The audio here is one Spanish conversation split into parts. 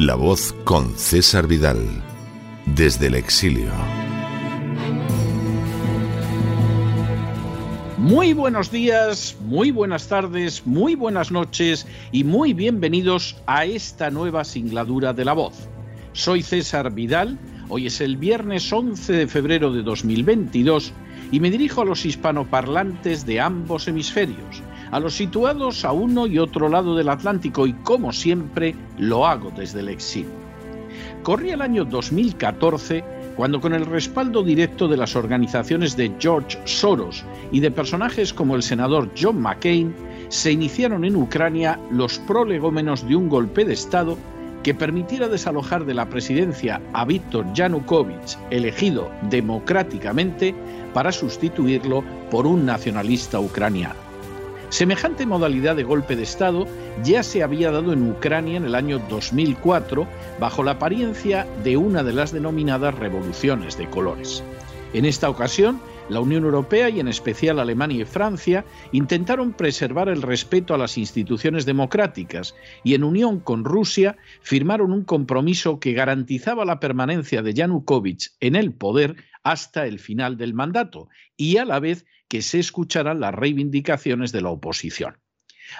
La voz con César Vidal, desde el exilio. Muy buenos días, muy buenas tardes, muy buenas noches y muy bienvenidos a esta nueva singladura de La voz. Soy César Vidal, hoy es el viernes 11 de febrero de 2022 y me dirijo a los hispanoparlantes de ambos hemisferios a los situados a uno y otro lado del Atlántico y como siempre lo hago desde el exilio. Corría el año 2014 cuando con el respaldo directo de las organizaciones de George Soros y de personajes como el senador John McCain, se iniciaron en Ucrania los prolegómenos de un golpe de Estado que permitiera desalojar de la presidencia a Víctor Yanukovych, elegido democráticamente, para sustituirlo por un nacionalista ucraniano. Semejante modalidad de golpe de Estado ya se había dado en Ucrania en el año 2004 bajo la apariencia de una de las denominadas revoluciones de colores. En esta ocasión, la Unión Europea y en especial Alemania y Francia intentaron preservar el respeto a las instituciones democráticas y en unión con Rusia firmaron un compromiso que garantizaba la permanencia de Yanukovych en el poder hasta el final del mandato y a la vez que se escucharan las reivindicaciones de la oposición.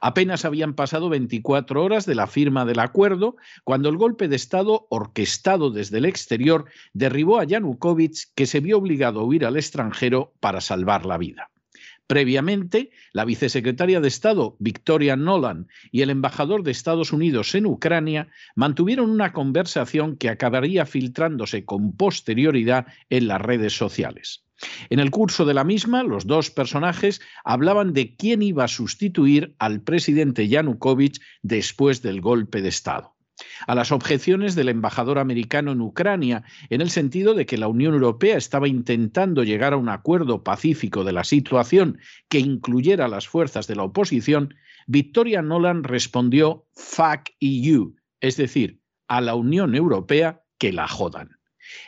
Apenas habían pasado 24 horas de la firma del acuerdo cuando el golpe de Estado, orquestado desde el exterior, derribó a Yanukovych, que se vio obligado a huir al extranjero para salvar la vida. Previamente, la vicesecretaria de Estado, Victoria Nolan, y el embajador de Estados Unidos en Ucrania mantuvieron una conversación que acabaría filtrándose con posterioridad en las redes sociales. En el curso de la misma, los dos personajes hablaban de quién iba a sustituir al presidente Yanukovych después del golpe de Estado a las objeciones del embajador americano en Ucrania, en el sentido de que la Unión Europea estaba intentando llegar a un acuerdo pacífico de la situación que incluyera las fuerzas de la oposición, Victoria Nolan respondió fuck EU, es decir, a la Unión Europea que la jodan.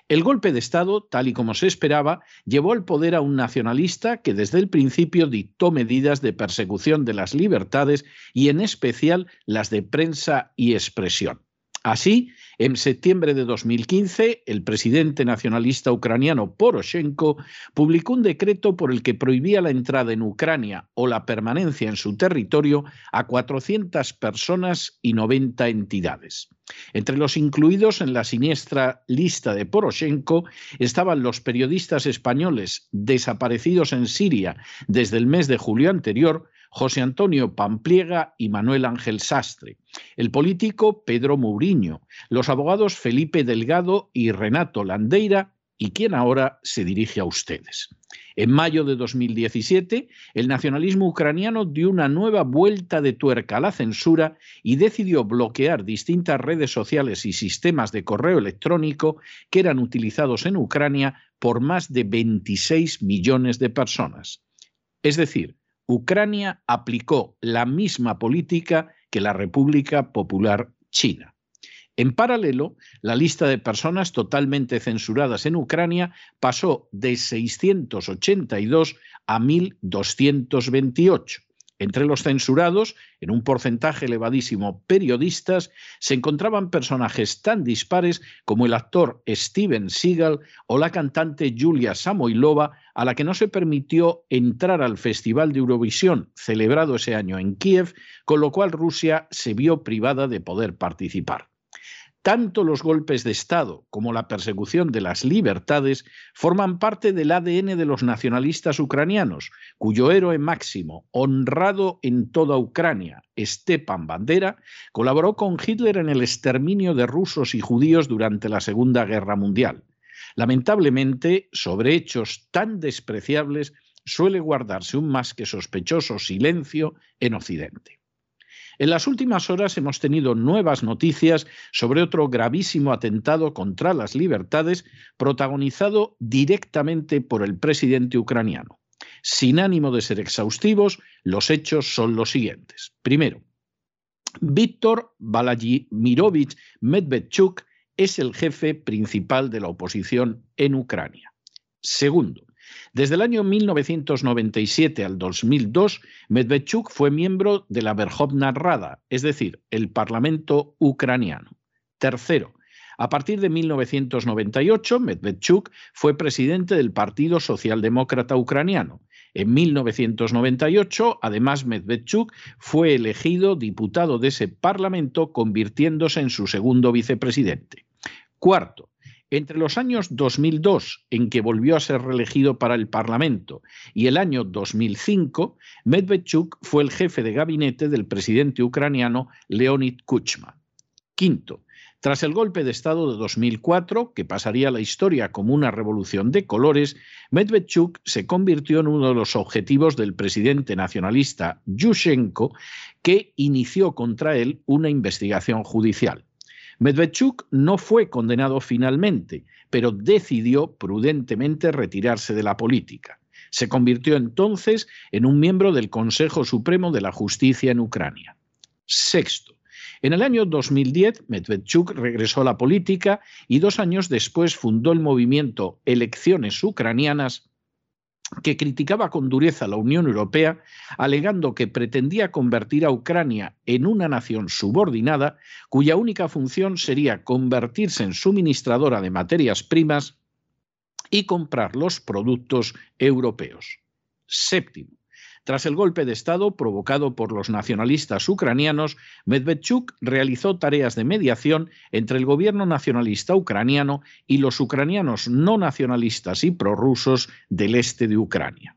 El golpe de Estado, tal y como se esperaba, llevó al poder a un nacionalista que desde el principio dictó medidas de persecución de las libertades y en especial las de prensa y expresión. Así, en septiembre de 2015, el presidente nacionalista ucraniano Poroshenko publicó un decreto por el que prohibía la entrada en Ucrania o la permanencia en su territorio a 400 personas y 90 entidades. Entre los incluidos en la siniestra lista de Poroshenko estaban los periodistas españoles desaparecidos en Siria desde el mes de julio anterior, José Antonio Pampliega y Manuel Ángel Sastre, el político Pedro Mourinho, los abogados Felipe Delgado y Renato Landeira, y quien ahora se dirige a ustedes. En mayo de 2017, el nacionalismo ucraniano dio una nueva vuelta de tuerca a la censura y decidió bloquear distintas redes sociales y sistemas de correo electrónico que eran utilizados en Ucrania por más de 26 millones de personas. Es decir, Ucrania aplicó la misma política que la República Popular China. En paralelo, la lista de personas totalmente censuradas en Ucrania pasó de 682 a 1.228. Entre los censurados, en un porcentaje elevadísimo periodistas, se encontraban personajes tan dispares como el actor Steven Seagal o la cantante Julia Samoilova, a la que no se permitió entrar al Festival de Eurovisión celebrado ese año en Kiev, con lo cual Rusia se vio privada de poder participar. Tanto los golpes de Estado como la persecución de las libertades forman parte del ADN de los nacionalistas ucranianos, cuyo héroe máximo, honrado en toda Ucrania, Stepan Bandera, colaboró con Hitler en el exterminio de rusos y judíos durante la Segunda Guerra Mundial. Lamentablemente, sobre hechos tan despreciables suele guardarse un más que sospechoso silencio en Occidente. En las últimas horas hemos tenido nuevas noticias sobre otro gravísimo atentado contra las libertades protagonizado directamente por el presidente ucraniano. Sin ánimo de ser exhaustivos, los hechos son los siguientes. Primero, Víctor Valajimirovich Medvedchuk es el jefe principal de la oposición en Ucrania. Segundo, desde el año 1997 al 2002, Medvedchuk fue miembro de la Verkhovna Rada, es decir, el Parlamento ucraniano. Tercero, a partir de 1998, Medvedchuk fue presidente del Partido Socialdemócrata Ucraniano. En 1998, además, Medvedchuk fue elegido diputado de ese Parlamento, convirtiéndose en su segundo vicepresidente. Cuarto, entre los años 2002, en que volvió a ser reelegido para el Parlamento, y el año 2005, Medvedchuk fue el jefe de gabinete del presidente ucraniano Leonid Kuchma. Quinto, tras el golpe de Estado de 2004, que pasaría a la historia como una revolución de colores, Medvedchuk se convirtió en uno de los objetivos del presidente nacionalista Yushchenko, que inició contra él una investigación judicial. Medvedchuk no fue condenado finalmente, pero decidió prudentemente retirarse de la política. Se convirtió entonces en un miembro del Consejo Supremo de la Justicia en Ucrania. Sexto. En el año 2010, Medvedchuk regresó a la política y dos años después fundó el movimiento Elecciones Ucranianas que criticaba con dureza a la Unión Europea, alegando que pretendía convertir a Ucrania en una nación subordinada, cuya única función sería convertirse en suministradora de materias primas y comprar los productos europeos. Séptimo. Tras el golpe de Estado provocado por los nacionalistas ucranianos, Medvedchuk realizó tareas de mediación entre el gobierno nacionalista ucraniano y los ucranianos no nacionalistas y prorrusos del este de Ucrania.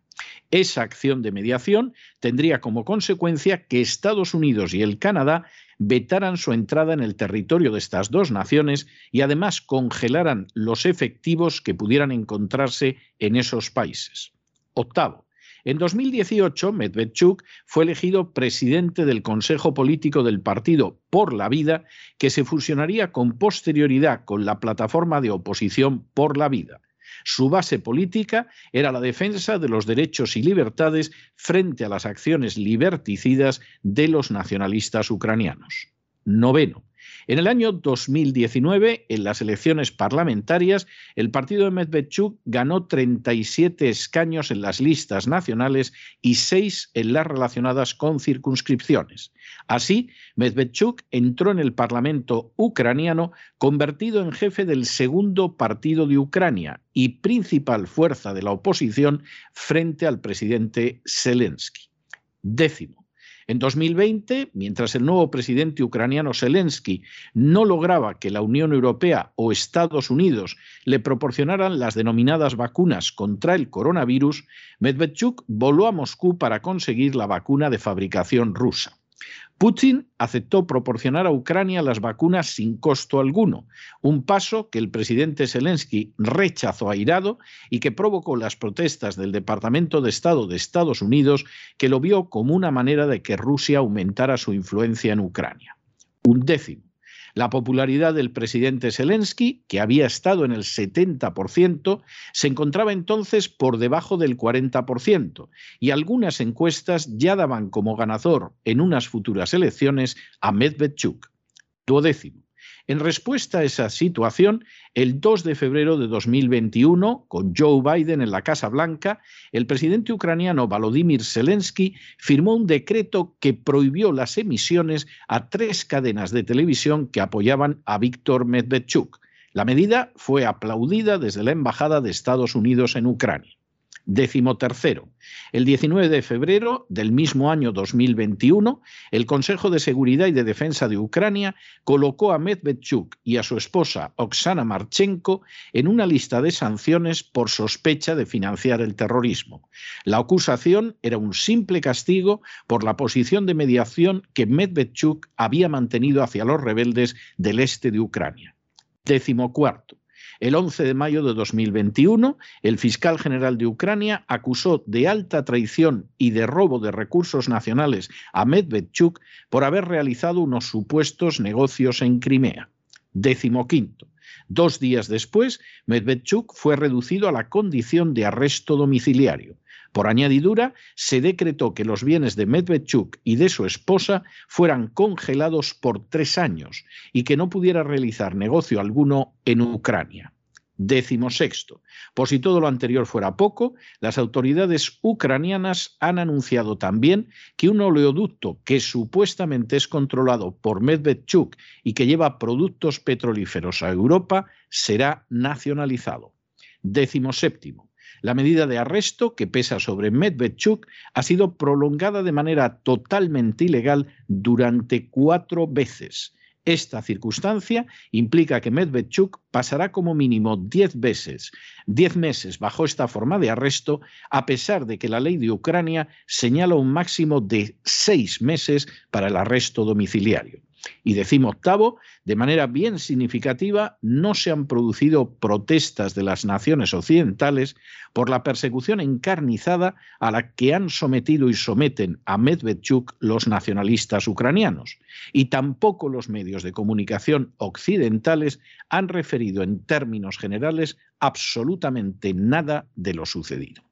Esa acción de mediación tendría como consecuencia que Estados Unidos y el Canadá vetaran su entrada en el territorio de estas dos naciones y además congelaran los efectivos que pudieran encontrarse en esos países. Octavo, en 2018, Medvedchuk fue elegido presidente del Consejo Político del Partido Por la Vida, que se fusionaría con posterioridad con la plataforma de oposición Por la Vida. Su base política era la defensa de los derechos y libertades frente a las acciones liberticidas de los nacionalistas ucranianos. Noveno. En el año 2019, en las elecciones parlamentarias, el partido de Medvedchuk ganó 37 escaños en las listas nacionales y 6 en las relacionadas con circunscripciones. Así, Medvedchuk entró en el Parlamento ucraniano convertido en jefe del segundo partido de Ucrania y principal fuerza de la oposición frente al presidente Zelensky. Décimo. En 2020, mientras el nuevo presidente ucraniano Zelensky no lograba que la Unión Europea o Estados Unidos le proporcionaran las denominadas vacunas contra el coronavirus, Medvedchuk voló a Moscú para conseguir la vacuna de fabricación rusa. Putin aceptó proporcionar a Ucrania las vacunas sin costo alguno, un paso que el presidente Zelensky rechazó airado y que provocó las protestas del Departamento de Estado de Estados Unidos, que lo vio como una manera de que Rusia aumentara su influencia en Ucrania. Un décimo. La popularidad del presidente Zelensky, que había estado en el 70%, se encontraba entonces por debajo del 40%, y algunas encuestas ya daban como ganador en unas futuras elecciones a Medvedchuk. Duodécimo. En respuesta a esa situación, el 2 de febrero de 2021, con Joe Biden en la Casa Blanca, el presidente ucraniano Volodymyr Zelensky firmó un decreto que prohibió las emisiones a tres cadenas de televisión que apoyaban a Víctor Medvedchuk. La medida fue aplaudida desde la Embajada de Estados Unidos en Ucrania. Décimo tercero. El 19 de febrero del mismo año 2021, el Consejo de Seguridad y de Defensa de Ucrania colocó a Medvedchuk y a su esposa Oksana Marchenko en una lista de sanciones por sospecha de financiar el terrorismo. La acusación era un simple castigo por la posición de mediación que Medvedchuk había mantenido hacia los rebeldes del este de Ucrania. Décimo cuarto. El 11 de mayo de 2021, el fiscal general de Ucrania acusó de alta traición y de robo de recursos nacionales a Medvedchuk por haber realizado unos supuestos negocios en Crimea. Décimo quinto. Dos días después, Medvedchuk fue reducido a la condición de arresto domiciliario. Por añadidura, se decretó que los bienes de Medvedchuk y de su esposa fueran congelados por tres años y que no pudiera realizar negocio alguno en Ucrania. Décimo sexto. Por si todo lo anterior fuera poco, las autoridades ucranianas han anunciado también que un oleoducto que supuestamente es controlado por Medvedchuk y que lleva productos petrolíferos a Europa será nacionalizado. Décimo séptimo. La medida de arresto que pesa sobre Medvedchuk ha sido prolongada de manera totalmente ilegal durante cuatro veces. Esta circunstancia implica que Medvedchuk pasará como mínimo diez veces, diez meses bajo esta forma de arresto, a pesar de que la ley de Ucrania señala un máximo de seis meses para el arresto domiciliario. Y decimos octavo, de manera bien significativa, no se han producido protestas de las naciones occidentales por la persecución encarnizada a la que han sometido y someten a Medvedchuk los nacionalistas ucranianos. Y tampoco los medios de comunicación occidentales han referido en términos generales absolutamente nada de lo sucedido.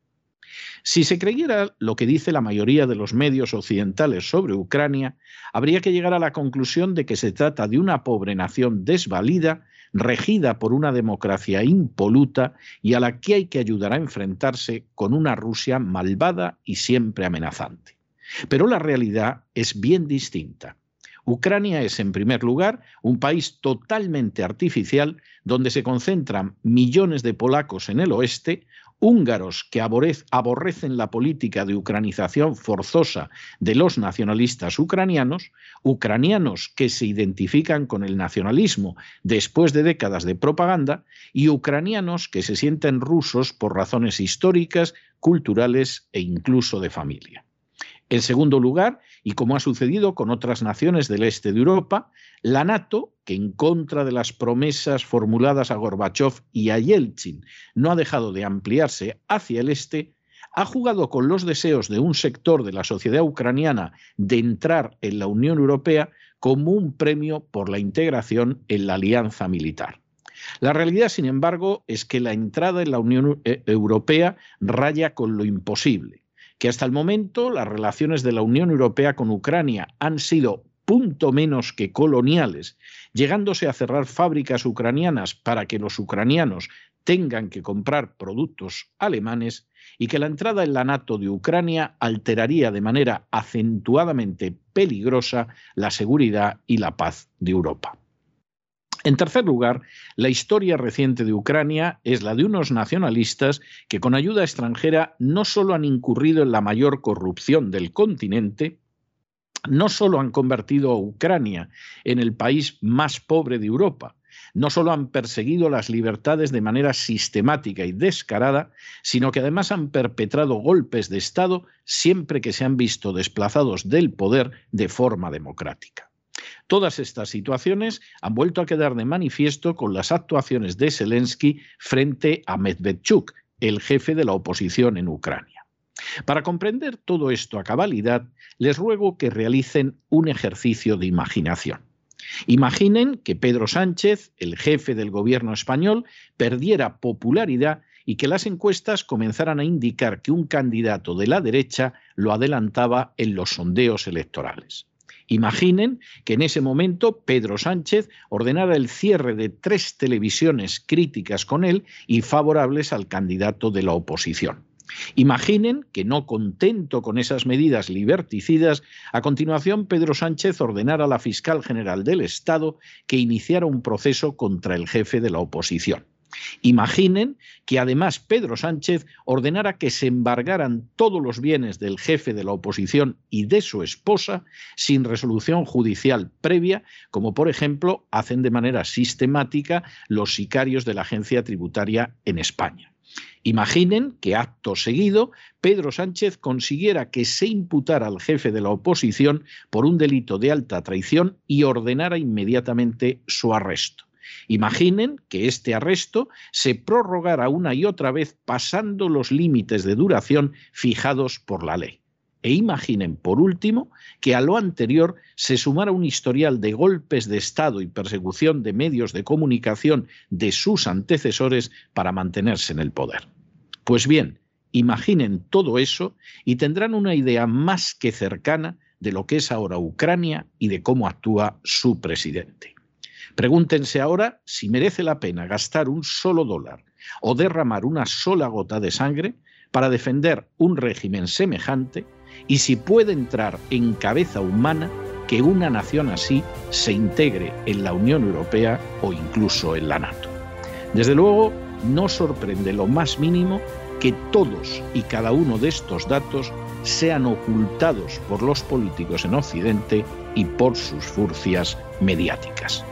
Si se creyera lo que dice la mayoría de los medios occidentales sobre Ucrania, habría que llegar a la conclusión de que se trata de una pobre nación desvalida, regida por una democracia impoluta y a la que hay que ayudar a enfrentarse con una Rusia malvada y siempre amenazante. Pero la realidad es bien distinta. Ucrania es, en primer lugar, un país totalmente artificial donde se concentran millones de polacos en el oeste, húngaros que aborrecen la política de ucranización forzosa de los nacionalistas ucranianos, ucranianos que se identifican con el nacionalismo después de décadas de propaganda y ucranianos que se sienten rusos por razones históricas, culturales e incluso de familia. En segundo lugar, y como ha sucedido con otras naciones del este de Europa, la NATO, que en contra de las promesas formuladas a Gorbachev y a Yeltsin no ha dejado de ampliarse hacia el este, ha jugado con los deseos de un sector de la sociedad ucraniana de entrar en la Unión Europea como un premio por la integración en la alianza militar. La realidad, sin embargo, es que la entrada en la Unión eh, Europea raya con lo imposible que hasta el momento las relaciones de la Unión Europea con Ucrania han sido punto menos que coloniales, llegándose a cerrar fábricas ucranianas para que los ucranianos tengan que comprar productos alemanes y que la entrada en la NATO de Ucrania alteraría de manera acentuadamente peligrosa la seguridad y la paz de Europa. En tercer lugar, la historia reciente de Ucrania es la de unos nacionalistas que con ayuda extranjera no solo han incurrido en la mayor corrupción del continente, no solo han convertido a Ucrania en el país más pobre de Europa, no solo han perseguido las libertades de manera sistemática y descarada, sino que además han perpetrado golpes de Estado siempre que se han visto desplazados del poder de forma democrática. Todas estas situaciones han vuelto a quedar de manifiesto con las actuaciones de Zelensky frente a Medvedchuk, el jefe de la oposición en Ucrania. Para comprender todo esto a cabalidad, les ruego que realicen un ejercicio de imaginación. Imaginen que Pedro Sánchez, el jefe del gobierno español, perdiera popularidad y que las encuestas comenzaran a indicar que un candidato de la derecha lo adelantaba en los sondeos electorales. Imaginen que en ese momento Pedro Sánchez ordenara el cierre de tres televisiones críticas con él y favorables al candidato de la oposición. Imaginen que no contento con esas medidas liberticidas, a continuación Pedro Sánchez ordenara a la fiscal general del Estado que iniciara un proceso contra el jefe de la oposición. Imaginen que además Pedro Sánchez ordenara que se embargaran todos los bienes del jefe de la oposición y de su esposa sin resolución judicial previa, como por ejemplo hacen de manera sistemática los sicarios de la agencia tributaria en España. Imaginen que acto seguido Pedro Sánchez consiguiera que se imputara al jefe de la oposición por un delito de alta traición y ordenara inmediatamente su arresto Imaginen que este arresto se prorrogara una y otra vez pasando los límites de duración fijados por la ley. E imaginen, por último, que a lo anterior se sumara un historial de golpes de Estado y persecución de medios de comunicación de sus antecesores para mantenerse en el poder. Pues bien, imaginen todo eso y tendrán una idea más que cercana de lo que es ahora Ucrania y de cómo actúa su presidente. Pregúntense ahora si merece la pena gastar un solo dólar o derramar una sola gota de sangre para defender un régimen semejante y si puede entrar en cabeza humana que una nación así se integre en la Unión Europea o incluso en la NATO. Desde luego, no sorprende lo más mínimo que todos y cada uno de estos datos sean ocultados por los políticos en Occidente y por sus furcias mediáticas.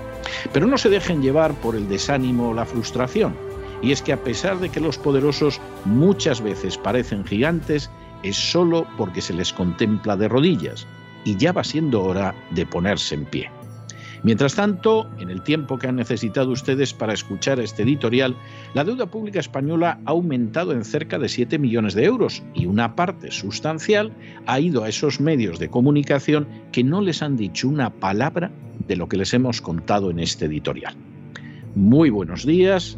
Pero no se dejen llevar por el desánimo o la frustración. Y es que a pesar de que los poderosos muchas veces parecen gigantes, es solo porque se les contempla de rodillas y ya va siendo hora de ponerse en pie. Mientras tanto, en el tiempo que han necesitado ustedes para escuchar este editorial, la deuda pública española ha aumentado en cerca de 7 millones de euros y una parte sustancial ha ido a esos medios de comunicación que no les han dicho una palabra de lo que les hemos contado en este editorial. Muy buenos días,